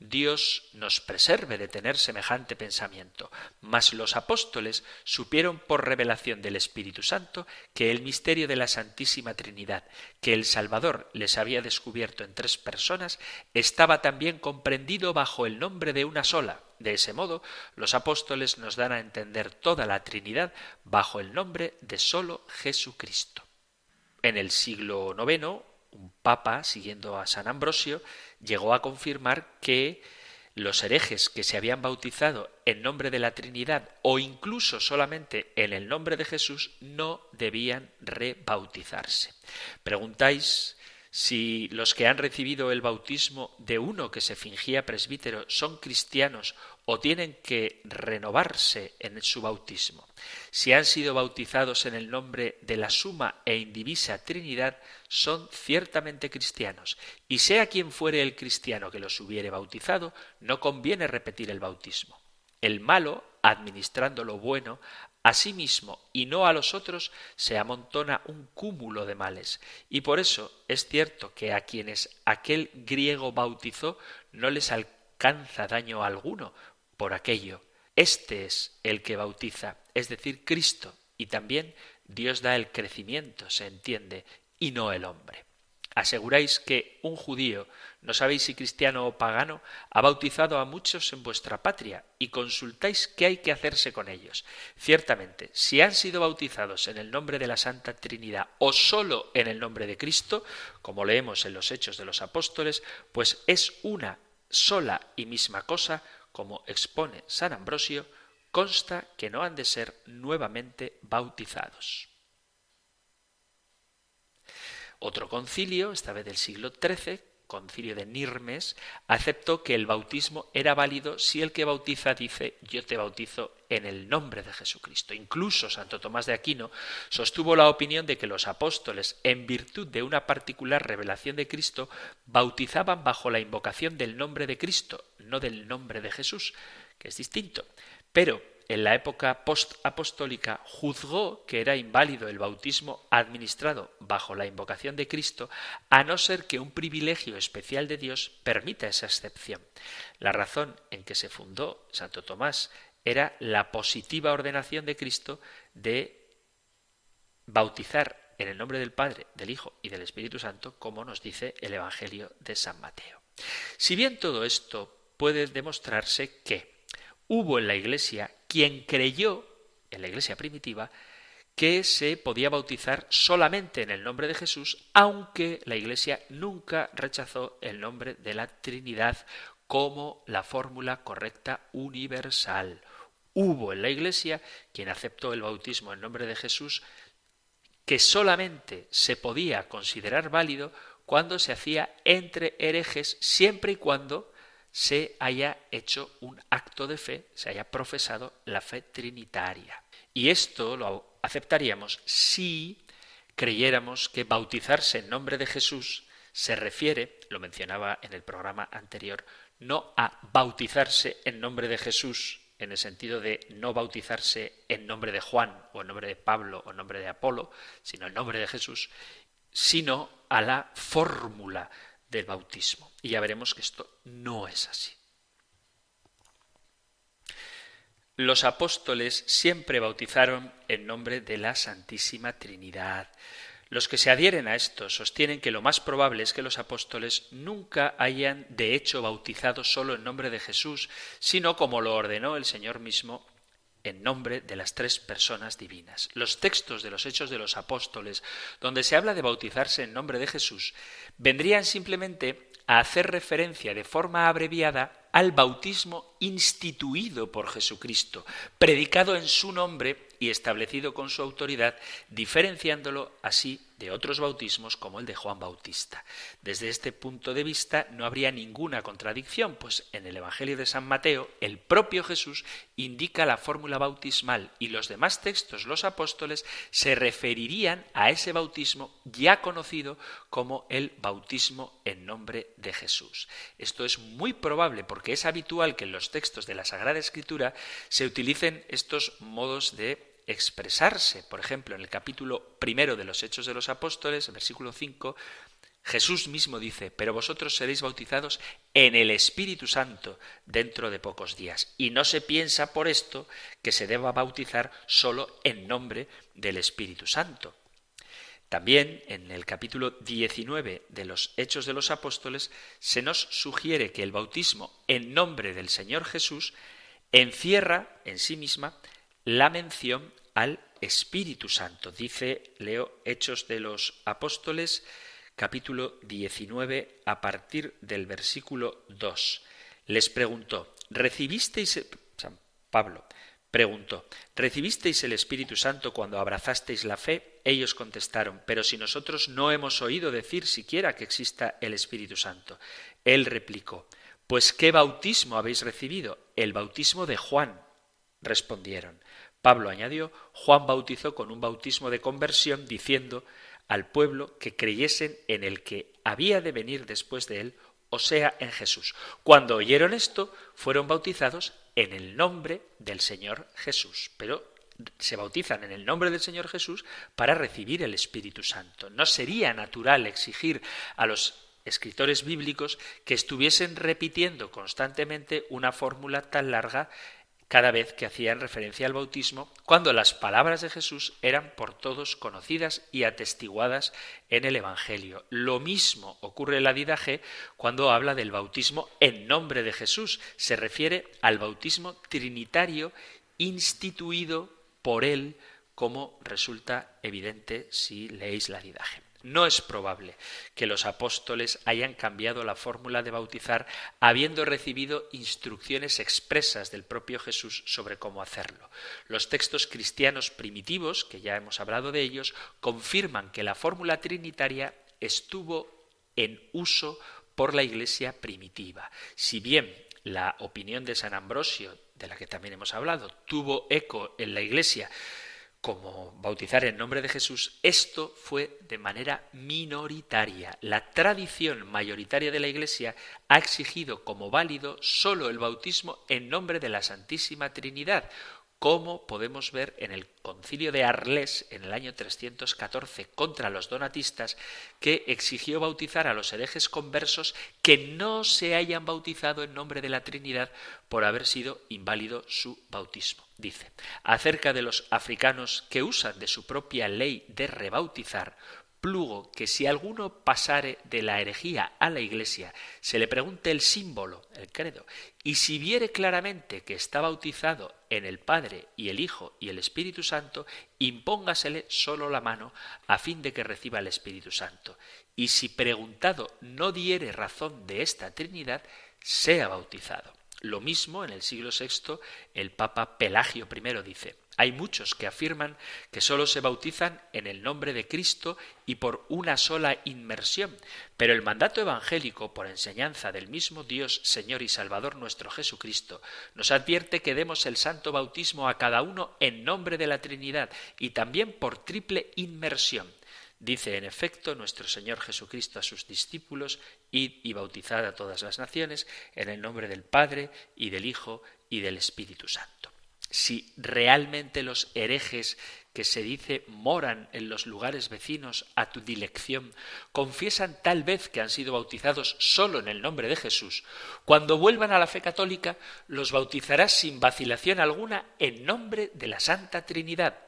Dios nos preserve de tener semejante pensamiento. Mas los apóstoles supieron por revelación del Espíritu Santo que el misterio de la Santísima Trinidad, que el Salvador les había descubierto en tres personas, estaba también comprendido bajo el nombre de una sola. De ese modo, los apóstoles nos dan a entender toda la Trinidad bajo el nombre de solo Jesucristo. En el siglo IX, un papa, siguiendo a San Ambrosio, llegó a confirmar que los herejes que se habían bautizado en nombre de la Trinidad o incluso solamente en el nombre de Jesús no debían rebautizarse. Preguntáis si los que han recibido el bautismo de uno que se fingía presbítero son cristianos o tienen que renovarse en su bautismo. Si han sido bautizados en el nombre de la suma e indivisa Trinidad, son ciertamente cristianos, y sea quien fuere el cristiano que los hubiere bautizado, no conviene repetir el bautismo. El malo, administrando lo bueno, a sí mismo y no a los otros se amontona un cúmulo de males. Y por eso es cierto que a quienes aquel griego bautizó no les alcanza daño alguno por aquello. Este es el que bautiza, es decir, Cristo, y también Dios da el crecimiento, se entiende, y no el hombre. Aseguráis que un judío, no sabéis si cristiano o pagano, ha bautizado a muchos en vuestra patria y consultáis qué hay que hacerse con ellos. Ciertamente, si han sido bautizados en el nombre de la Santa Trinidad o sólo en el nombre de Cristo, como leemos en los Hechos de los Apóstoles, pues es una sola y misma cosa, como expone San Ambrosio, consta que no han de ser nuevamente bautizados. Otro concilio, esta vez del siglo XIII, concilio de Nirmes, aceptó que el bautismo era válido si el que bautiza dice yo te bautizo en el nombre de Jesucristo. Incluso Santo Tomás de Aquino sostuvo la opinión de que los apóstoles, en virtud de una particular revelación de Cristo, bautizaban bajo la invocación del nombre de Cristo, no del nombre de Jesús, que es distinto. Pero en la época post-apostólica juzgó que era inválido el bautismo administrado bajo la invocación de Cristo, a no ser que un privilegio especial de Dios permita esa excepción. La razón en que se fundó Santo Tomás era la positiva ordenación de Cristo de bautizar en el nombre del Padre, del Hijo y del Espíritu Santo, como nos dice el Evangelio de San Mateo. Si bien todo esto puede demostrarse que hubo en la Iglesia quien creyó, en la Iglesia primitiva, que se podía bautizar solamente en el nombre de Jesús, aunque la Iglesia nunca rechazó el nombre de la Trinidad como la fórmula correcta universal. hubo en la Iglesia quien aceptó el bautismo en nombre de Jesús, que solamente se podía considerar válido cuando se hacía entre herejes, siempre y cuando se haya hecho un acto de fe, se haya profesado la fe trinitaria. Y esto lo aceptaríamos si creyéramos que bautizarse en nombre de Jesús se refiere, lo mencionaba en el programa anterior, no a bautizarse en nombre de Jesús, en el sentido de no bautizarse en nombre de Juan o en nombre de Pablo o en nombre de Apolo, sino en nombre de Jesús, sino a la fórmula del bautismo. Y ya veremos que esto no es así. Los apóstoles siempre bautizaron en nombre de la Santísima Trinidad. Los que se adhieren a esto sostienen que lo más probable es que los apóstoles nunca hayan de hecho bautizado solo en nombre de Jesús, sino como lo ordenó el Señor mismo en nombre de las tres personas divinas. Los textos de los Hechos de los Apóstoles, donde se habla de bautizarse en nombre de Jesús, vendrían simplemente a hacer referencia de forma abreviada al bautismo instituido por Jesucristo, predicado en su nombre y establecido con su autoridad, diferenciándolo así de otros bautismos como el de Juan Bautista. Desde este punto de vista no habría ninguna contradicción, pues en el Evangelio de San Mateo el propio Jesús indica la fórmula bautismal y los demás textos, los apóstoles, se referirían a ese bautismo ya conocido como el bautismo en nombre de Jesús. Esto es muy probable porque es habitual que en los textos de la Sagrada Escritura se utilicen estos modos de expresarse. Por ejemplo, en el capítulo primero de los Hechos de los Apóstoles, versículo 5, Jesús mismo dice, pero vosotros seréis bautizados en el Espíritu Santo dentro de pocos días. Y no se piensa por esto que se deba bautizar solo en nombre del Espíritu Santo. También en el capítulo 19 de los Hechos de los Apóstoles se nos sugiere que el bautismo en nombre del Señor Jesús encierra en sí misma la mención al Espíritu Santo. Dice, leo Hechos de los Apóstoles, capítulo 19, a partir del versículo 2. Les preguntó, ¿recibisteis, San Pablo, preguntó, ¿recibisteis el Espíritu Santo cuando abrazasteis la fe? Ellos contestaron, pero si nosotros no hemos oído decir siquiera que exista el Espíritu Santo. Él replicó, pues ¿qué bautismo habéis recibido? El bautismo de Juan. Respondieron. Pablo añadió, Juan bautizó con un bautismo de conversión diciendo al pueblo que creyesen en el que había de venir después de él, o sea, en Jesús. Cuando oyeron esto, fueron bautizados en el nombre del Señor Jesús. Pero se bautizan en el nombre del Señor Jesús para recibir el Espíritu Santo. No sería natural exigir a los escritores bíblicos que estuviesen repitiendo constantemente una fórmula tan larga cada vez que hacían referencia al bautismo, cuando las palabras de Jesús eran por todos conocidas y atestiguadas en el Evangelio. Lo mismo ocurre en la Didaje cuando habla del bautismo en nombre de Jesús. Se refiere al bautismo trinitario instituido por él, como resulta evidente si leéis la Didaje. No es probable que los apóstoles hayan cambiado la fórmula de bautizar habiendo recibido instrucciones expresas del propio Jesús sobre cómo hacerlo. Los textos cristianos primitivos, que ya hemos hablado de ellos, confirman que la fórmula trinitaria estuvo en uso por la Iglesia primitiva. Si bien la opinión de San Ambrosio, de la que también hemos hablado, tuvo eco en la Iglesia, como bautizar en nombre de Jesús, esto fue de manera minoritaria. La tradición mayoritaria de la Iglesia ha exigido como válido solo el bautismo en nombre de la Santísima Trinidad, como podemos ver en el concilio de Arles en el año 314 contra los donatistas, que exigió bautizar a los herejes conversos que no se hayan bautizado en nombre de la Trinidad por haber sido inválido su bautismo. Dice, acerca de los africanos que usan de su propia ley de rebautizar, plugo que si alguno pasare de la herejía a la iglesia, se le pregunte el símbolo, el credo, y si viere claramente que está bautizado en el Padre y el Hijo y el Espíritu Santo, impóngasele solo la mano a fin de que reciba el Espíritu Santo. Y si preguntado no diere razón de esta Trinidad, sea bautizado. Lo mismo en el siglo VI el Papa Pelagio I dice, hay muchos que afirman que sólo se bautizan en el nombre de Cristo y por una sola inmersión, pero el mandato evangélico, por enseñanza del mismo Dios, Señor y Salvador nuestro Jesucristo, nos advierte que demos el santo bautismo a cada uno en nombre de la Trinidad y también por triple inmersión. Dice en efecto nuestro Señor Jesucristo a sus discípulos, id y bautizad a todas las naciones en el nombre del Padre y del Hijo y del Espíritu Santo si realmente los herejes que se dice moran en los lugares vecinos a tu dilección, confiesan tal vez que han sido bautizados solo en el nombre de Jesús, cuando vuelvan a la fe católica los bautizarás sin vacilación alguna en nombre de la Santa Trinidad.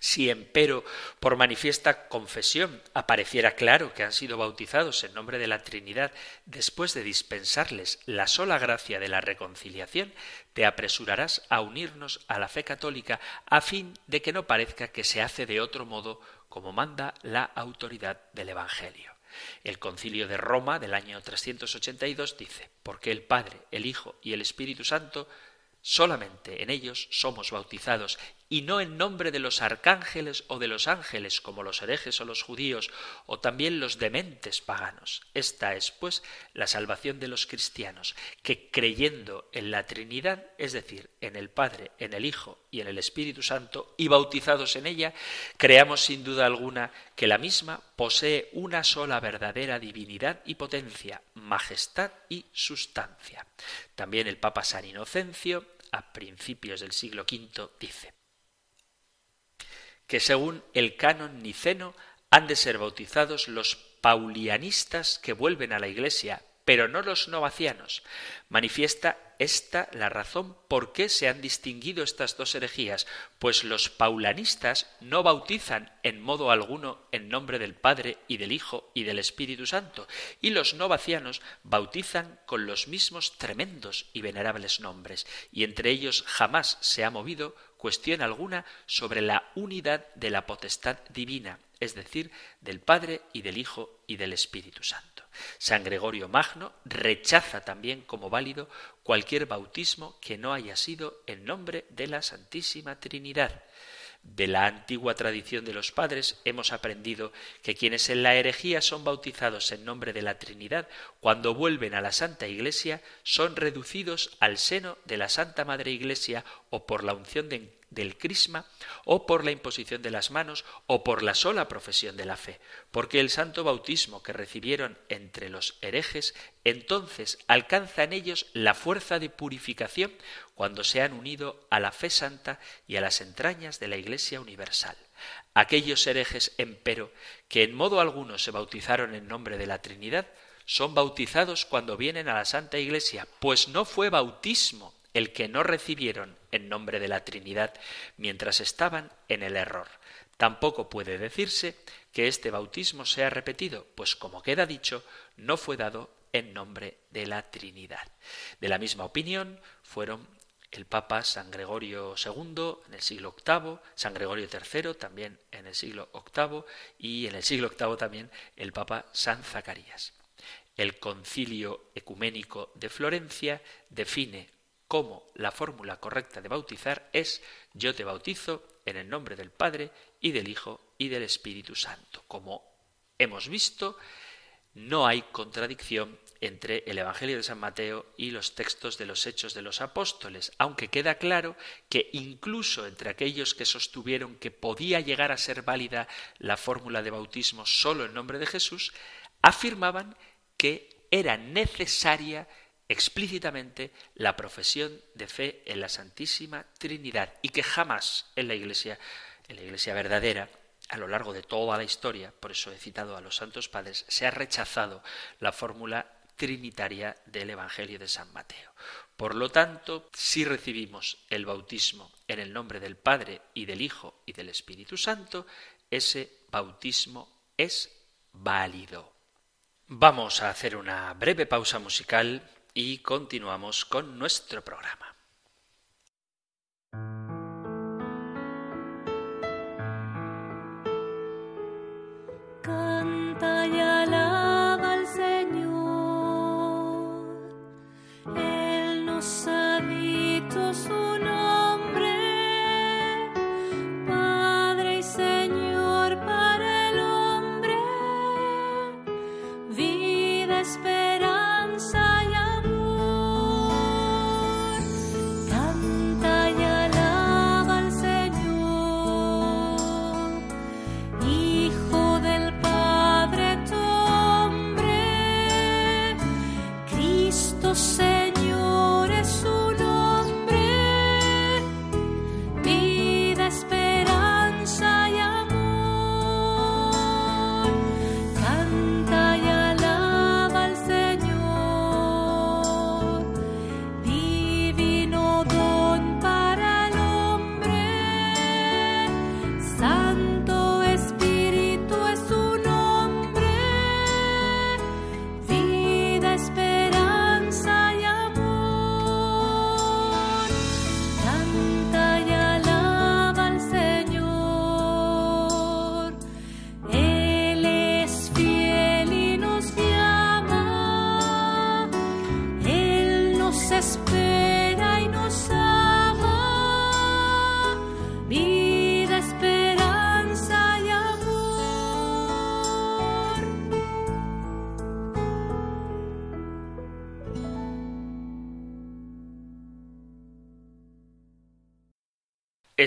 Si empero por manifiesta confesión apareciera claro que han sido bautizados en nombre de la Trinidad después de dispensarles la sola gracia de la reconciliación, te apresurarás a unirnos a la fe católica a fin de que no parezca que se hace de otro modo como manda la autoridad del Evangelio. El concilio de Roma del año 382 dice, porque el Padre, el Hijo y el Espíritu Santo Solamente en ellos somos bautizados, y no en nombre de los arcángeles o de los ángeles, como los herejes o los judíos, o también los dementes paganos. Esta es, pues, la salvación de los cristianos, que creyendo en la Trinidad, es decir, en el Padre, en el Hijo y en el Espíritu Santo, y bautizados en ella, creamos sin duda alguna que la misma posee una sola verdadera divinidad y potencia, majestad y sustancia. También el Papa San Inocencio, a principios del siglo V, dice que según el canon niceno han de ser bautizados los paulianistas que vuelven a la Iglesia, pero no los novacianos. Manifiesta esta la razón por qué se han distinguido estas dos herejías, pues los paulanistas no bautizan en modo alguno en nombre del Padre y del Hijo y del Espíritu Santo, y los novacianos bautizan con los mismos tremendos y venerables nombres, y entre ellos jamás se ha movido cuestión alguna sobre la unidad de la potestad divina, es decir, del Padre y del Hijo y del Espíritu Santo. San Gregorio Magno rechaza también como válido cualquier bautismo que no haya sido en nombre de la Santísima Trinidad. De la antigua tradición de los padres hemos aprendido que quienes en la herejía son bautizados en nombre de la Trinidad, cuando vuelven a la Santa Iglesia, son reducidos al seno de la Santa Madre Iglesia o por la unción de del crisma, o por la imposición de las manos, o por la sola profesión de la fe, porque el santo bautismo que recibieron entre los herejes entonces alcanza en ellos la fuerza de purificación cuando se han unido a la fe santa y a las entrañas de la Iglesia universal. Aquellos herejes, empero, que en modo alguno se bautizaron en nombre de la Trinidad, son bautizados cuando vienen a la Santa Iglesia, pues no fue bautismo el que no recibieron en nombre de la Trinidad mientras estaban en el error. Tampoco puede decirse que este bautismo sea repetido, pues como queda dicho, no fue dado en nombre de la Trinidad. De la misma opinión fueron el Papa San Gregorio II en el siglo VIII, San Gregorio III también en el siglo VIII y en el siglo VIII también el Papa San Zacarías. El concilio ecuménico de Florencia define cómo la fórmula correcta de bautizar es yo te bautizo en el nombre del Padre y del Hijo y del Espíritu Santo. Como hemos visto, no hay contradicción entre el Evangelio de San Mateo y los textos de los Hechos de los Apóstoles, aunque queda claro que incluso entre aquellos que sostuvieron que podía llegar a ser válida la fórmula de bautismo solo en nombre de Jesús, afirmaban que era necesaria explícitamente la profesión de fe en la Santísima Trinidad y que jamás en la Iglesia, en la Iglesia verdadera, a lo largo de toda la historia, por eso he citado a los santos padres, se ha rechazado la fórmula trinitaria del Evangelio de San Mateo. Por lo tanto, si recibimos el bautismo en el nombre del Padre y del Hijo y del Espíritu Santo, ese bautismo es válido. Vamos a hacer una breve pausa musical y continuamos con nuestro programa.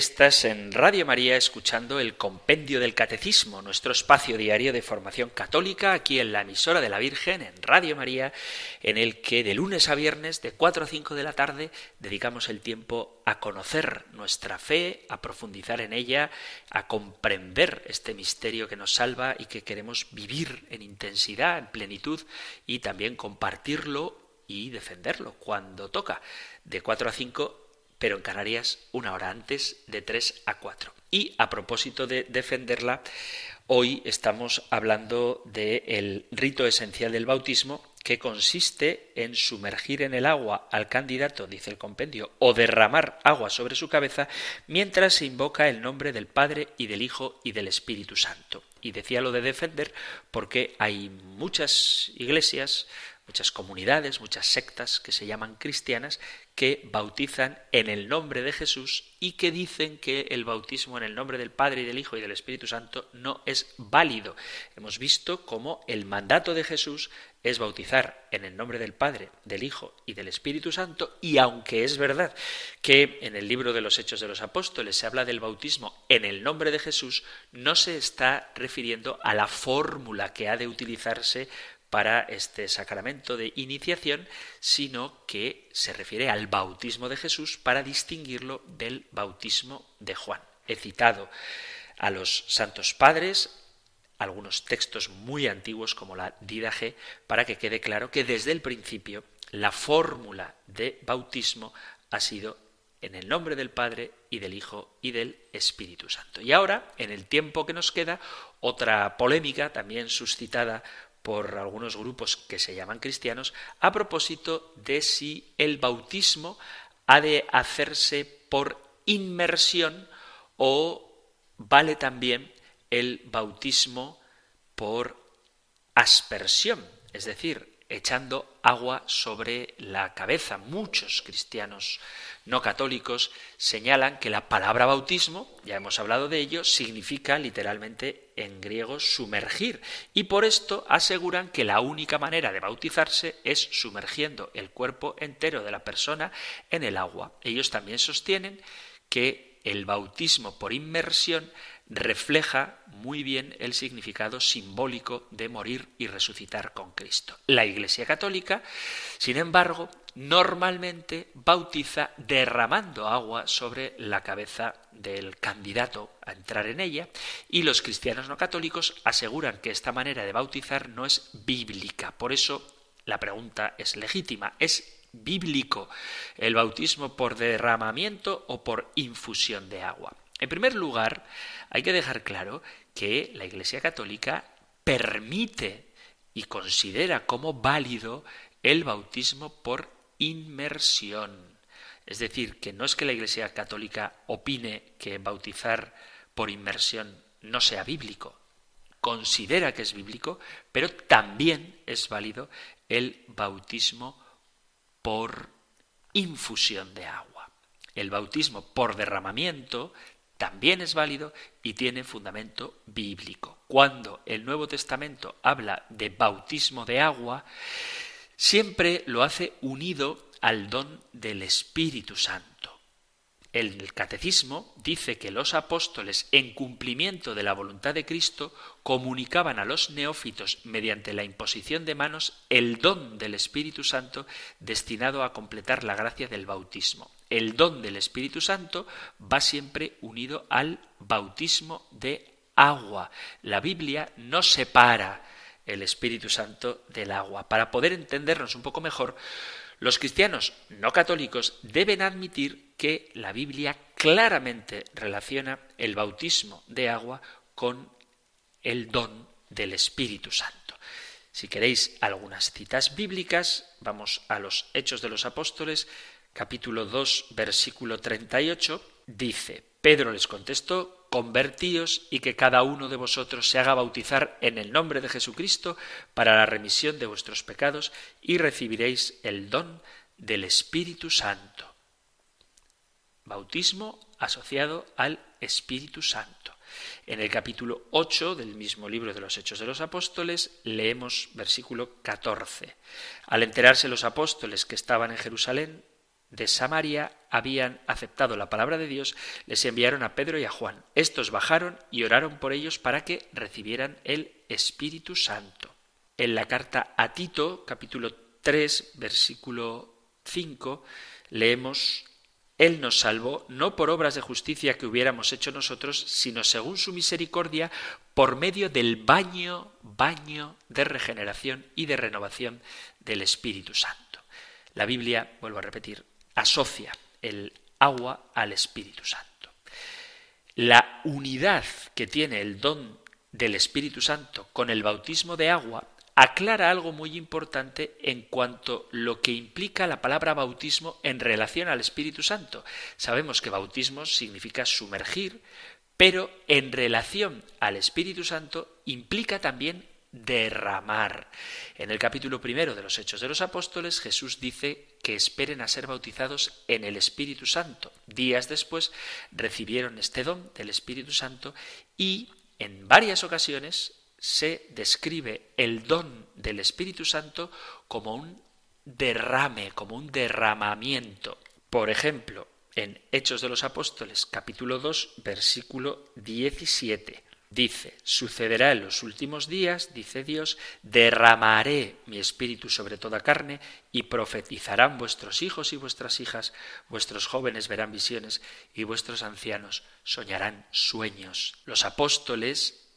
Estás en Radio María escuchando el Compendio del Catecismo, nuestro espacio diario de formación católica aquí en la emisora de la Virgen, en Radio María, en el que de lunes a viernes, de 4 a 5 de la tarde, dedicamos el tiempo a conocer nuestra fe, a profundizar en ella, a comprender este misterio que nos salva y que queremos vivir en intensidad, en plenitud y también compartirlo y defenderlo cuando toca. De 4 a 5 pero en Canarias una hora antes, de 3 a 4. Y a propósito de defenderla, hoy estamos hablando del rito esencial del bautismo, que consiste en sumergir en el agua al candidato, dice el compendio, o derramar agua sobre su cabeza mientras se invoca el nombre del Padre y del Hijo y del Espíritu Santo. Y decía lo de defender porque hay muchas iglesias, muchas comunidades, muchas sectas que se llaman cristianas que bautizan en el nombre de Jesús y que dicen que el bautismo en el nombre del Padre y del Hijo y del Espíritu Santo no es válido. Hemos visto cómo el mandato de Jesús es bautizar en el nombre del Padre, del Hijo y del Espíritu Santo, y aunque es verdad que en el libro de los Hechos de los Apóstoles se habla del bautismo en el nombre de Jesús, no se está refiriendo a la fórmula que ha de utilizarse para este sacramento de iniciación, sino que se refiere al bautismo de Jesús para distinguirlo del bautismo de Juan. He citado a los santos padres, algunos textos muy antiguos como la Didaje, para que quede claro que desde el principio la fórmula de bautismo ha sido en el nombre del Padre y del Hijo y del Espíritu Santo. Y ahora, en el tiempo que nos queda, otra polémica también suscitada por algunos grupos que se llaman cristianos a propósito de si el bautismo ha de hacerse por inmersión o vale también el bautismo por aspersión, es decir, echando agua sobre la cabeza. Muchos cristianos no católicos señalan que la palabra bautismo, ya hemos hablado de ello, significa literalmente en griego sumergir y por esto aseguran que la única manera de bautizarse es sumergiendo el cuerpo entero de la persona en el agua. Ellos también sostienen que el bautismo por inmersión refleja muy bien el significado simbólico de morir y resucitar con Cristo. La Iglesia Católica, sin embargo, normalmente bautiza derramando agua sobre la cabeza del candidato a entrar en ella y los cristianos no católicos aseguran que esta manera de bautizar no es bíblica. Por eso la pregunta es legítima. ¿Es bíblico el bautismo por derramamiento o por infusión de agua? En primer lugar, hay que dejar claro que la Iglesia Católica permite y considera como válido el bautismo por inmersión. Es decir, que no es que la Iglesia Católica opine que bautizar por inmersión no sea bíblico, considera que es bíblico, pero también es válido el bautismo por infusión de agua. El bautismo por derramamiento también es válido y tiene fundamento bíblico. Cuando el Nuevo Testamento habla de bautismo de agua, siempre lo hace unido al don del Espíritu Santo. El catecismo dice que los apóstoles, en cumplimiento de la voluntad de Cristo, comunicaban a los neófitos, mediante la imposición de manos, el don del Espíritu Santo destinado a completar la gracia del bautismo. El don del Espíritu Santo va siempre unido al bautismo de agua. La Biblia no separa el Espíritu Santo del agua. Para poder entendernos un poco mejor, los cristianos no católicos deben admitir que la Biblia claramente relaciona el bautismo de agua con el don del Espíritu Santo. Si queréis algunas citas bíblicas, vamos a los Hechos de los Apóstoles, capítulo 2, versículo 38, dice, Pedro les contestó, convertíos y que cada uno de vosotros se haga bautizar en el nombre de Jesucristo para la remisión de vuestros pecados y recibiréis el don del Espíritu Santo. Bautismo asociado al Espíritu Santo. En el capítulo 8 del mismo libro de los Hechos de los Apóstoles leemos versículo 14. Al enterarse los apóstoles que estaban en Jerusalén, de Samaria habían aceptado la palabra de Dios, les enviaron a Pedro y a Juan. Estos bajaron y oraron por ellos para que recibieran el Espíritu Santo. En la carta a Tito, capítulo 3, versículo 5, leemos él nos salvó no por obras de justicia que hubiéramos hecho nosotros, sino según su misericordia, por medio del baño, baño de regeneración y de renovación del Espíritu Santo. La Biblia, vuelvo a repetir, asocia el agua al Espíritu Santo. La unidad que tiene el don del Espíritu Santo con el bautismo de agua aclara algo muy importante en cuanto lo que implica la palabra bautismo en relación al Espíritu Santo. Sabemos que bautismo significa sumergir, pero en relación al Espíritu Santo implica también derramar. En el capítulo primero de los Hechos de los Apóstoles, Jesús dice que esperen a ser bautizados en el Espíritu Santo. Días después recibieron este don del Espíritu Santo y en varias ocasiones se describe el don del Espíritu Santo como un derrame, como un derramamiento. Por ejemplo, en Hechos de los Apóstoles, capítulo 2, versículo 17. Dice, sucederá en los últimos días, dice Dios, derramaré mi espíritu sobre toda carne y profetizarán vuestros hijos y vuestras hijas, vuestros jóvenes verán visiones y vuestros ancianos soñarán sueños. Los apóstoles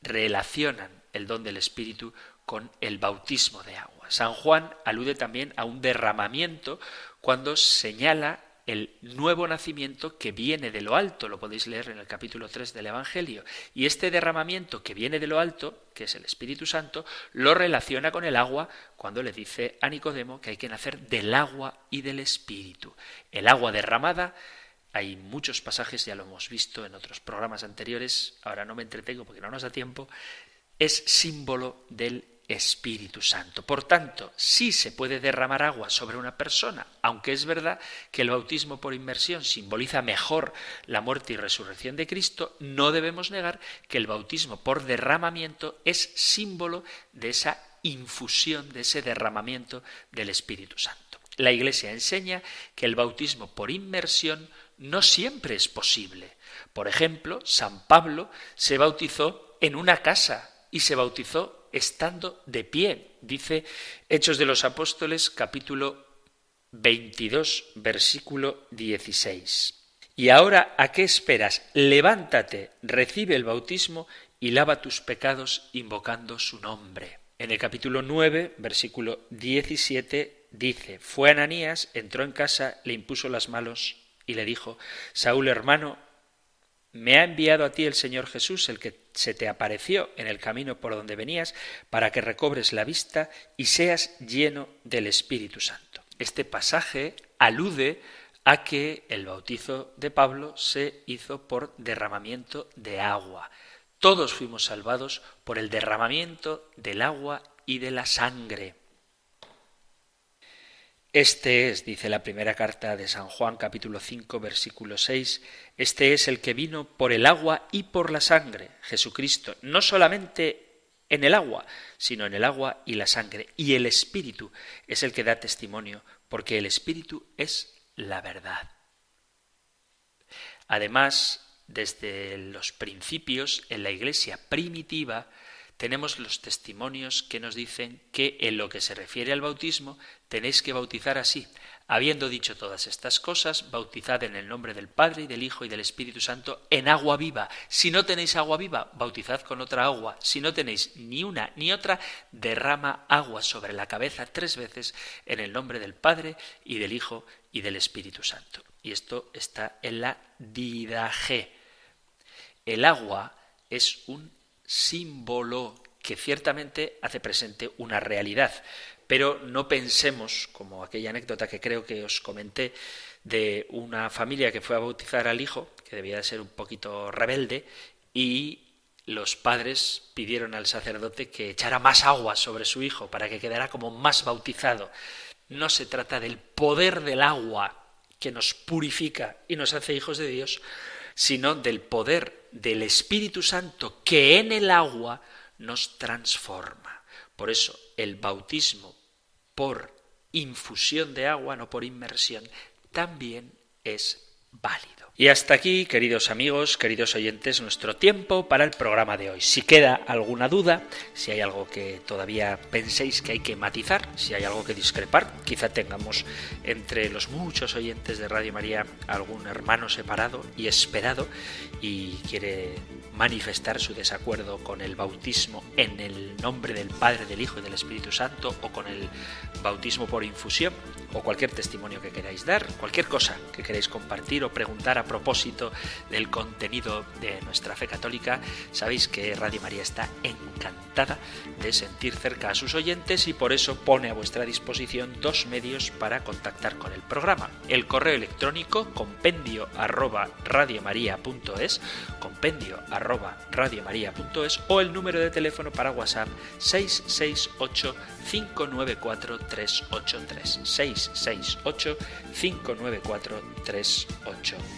relacionan el don del espíritu con el bautismo de agua. San Juan alude también a un derramamiento cuando señala el nuevo nacimiento que viene de lo alto, lo podéis leer en el capítulo 3 del Evangelio, y este derramamiento que viene de lo alto, que es el Espíritu Santo, lo relaciona con el agua cuando le dice a Nicodemo que hay que nacer del agua y del Espíritu. El agua derramada, hay muchos pasajes, ya lo hemos visto en otros programas anteriores, ahora no me entretengo porque no nos da tiempo, es símbolo del Espíritu Santo. Por tanto, sí se puede derramar agua sobre una persona, aunque es verdad que el bautismo por inmersión simboliza mejor la muerte y resurrección de Cristo, no debemos negar que el bautismo por derramamiento es símbolo de esa infusión, de ese derramamiento del Espíritu Santo. La Iglesia enseña que el bautismo por inmersión no siempre es posible. Por ejemplo, San Pablo se bautizó en una casa y se bautizó estando de pie. Dice Hechos de los Apóstoles capítulo 22 versículo 16. Y ahora, ¿a qué esperas? Levántate, recibe el bautismo y lava tus pecados invocando su nombre. En el capítulo 9, versículo 17, dice, fue Ananías, entró en casa, le impuso las manos y le dijo, Saúl hermano, me ha enviado a ti el Señor Jesús, el que se te apareció en el camino por donde venías, para que recobres la vista y seas lleno del Espíritu Santo. Este pasaje alude a que el bautizo de Pablo se hizo por derramamiento de agua. Todos fuimos salvados por el derramamiento del agua y de la sangre. Este es, dice la primera carta de San Juan capítulo 5 versículo 6, este es el que vino por el agua y por la sangre, Jesucristo, no solamente en el agua, sino en el agua y la sangre. Y el Espíritu es el que da testimonio, porque el Espíritu es la verdad. Además, desde los principios, en la Iglesia primitiva, tenemos los testimonios que nos dicen que en lo que se refiere al bautismo tenéis que bautizar así. Habiendo dicho todas estas cosas, bautizad en el nombre del Padre y del Hijo y del Espíritu Santo en agua viva. Si no tenéis agua viva, bautizad con otra agua. Si no tenéis ni una ni otra, derrama agua sobre la cabeza tres veces en el nombre del Padre y del Hijo y del Espíritu Santo. Y esto está en la Didaje. El agua es un símbolo que ciertamente hace presente una realidad. Pero no pensemos, como aquella anécdota que creo que os comenté, de una familia que fue a bautizar al hijo, que debía de ser un poquito rebelde, y los padres pidieron al sacerdote que echara más agua sobre su hijo para que quedara como más bautizado. No se trata del poder del agua que nos purifica y nos hace hijos de Dios, sino del poder del Espíritu Santo que en el agua nos transforma. Por eso el bautismo por infusión de agua, no por inmersión, también es válido. Y hasta aquí, queridos amigos, queridos oyentes, nuestro tiempo para el programa de hoy. Si queda alguna duda, si hay algo que todavía penséis que hay que matizar, si hay algo que discrepar, quizá tengamos entre los muchos oyentes de Radio María algún hermano separado y esperado y quiere manifestar su desacuerdo con el bautismo en el nombre del Padre, del Hijo y del Espíritu Santo o con el bautismo por infusión o cualquier testimonio que queráis dar, cualquier cosa que queráis compartir o preguntar a propósito del contenido de nuestra fe católica, sabéis que Radio María está encantada de sentir cerca a sus oyentes y por eso pone a vuestra disposición dos medios para contactar con el programa. El correo electrónico compendio arroba radiomaria.es, compendio arroba radiomaria.es o el número de teléfono para WhatsApp 668 594 383 668 594 383.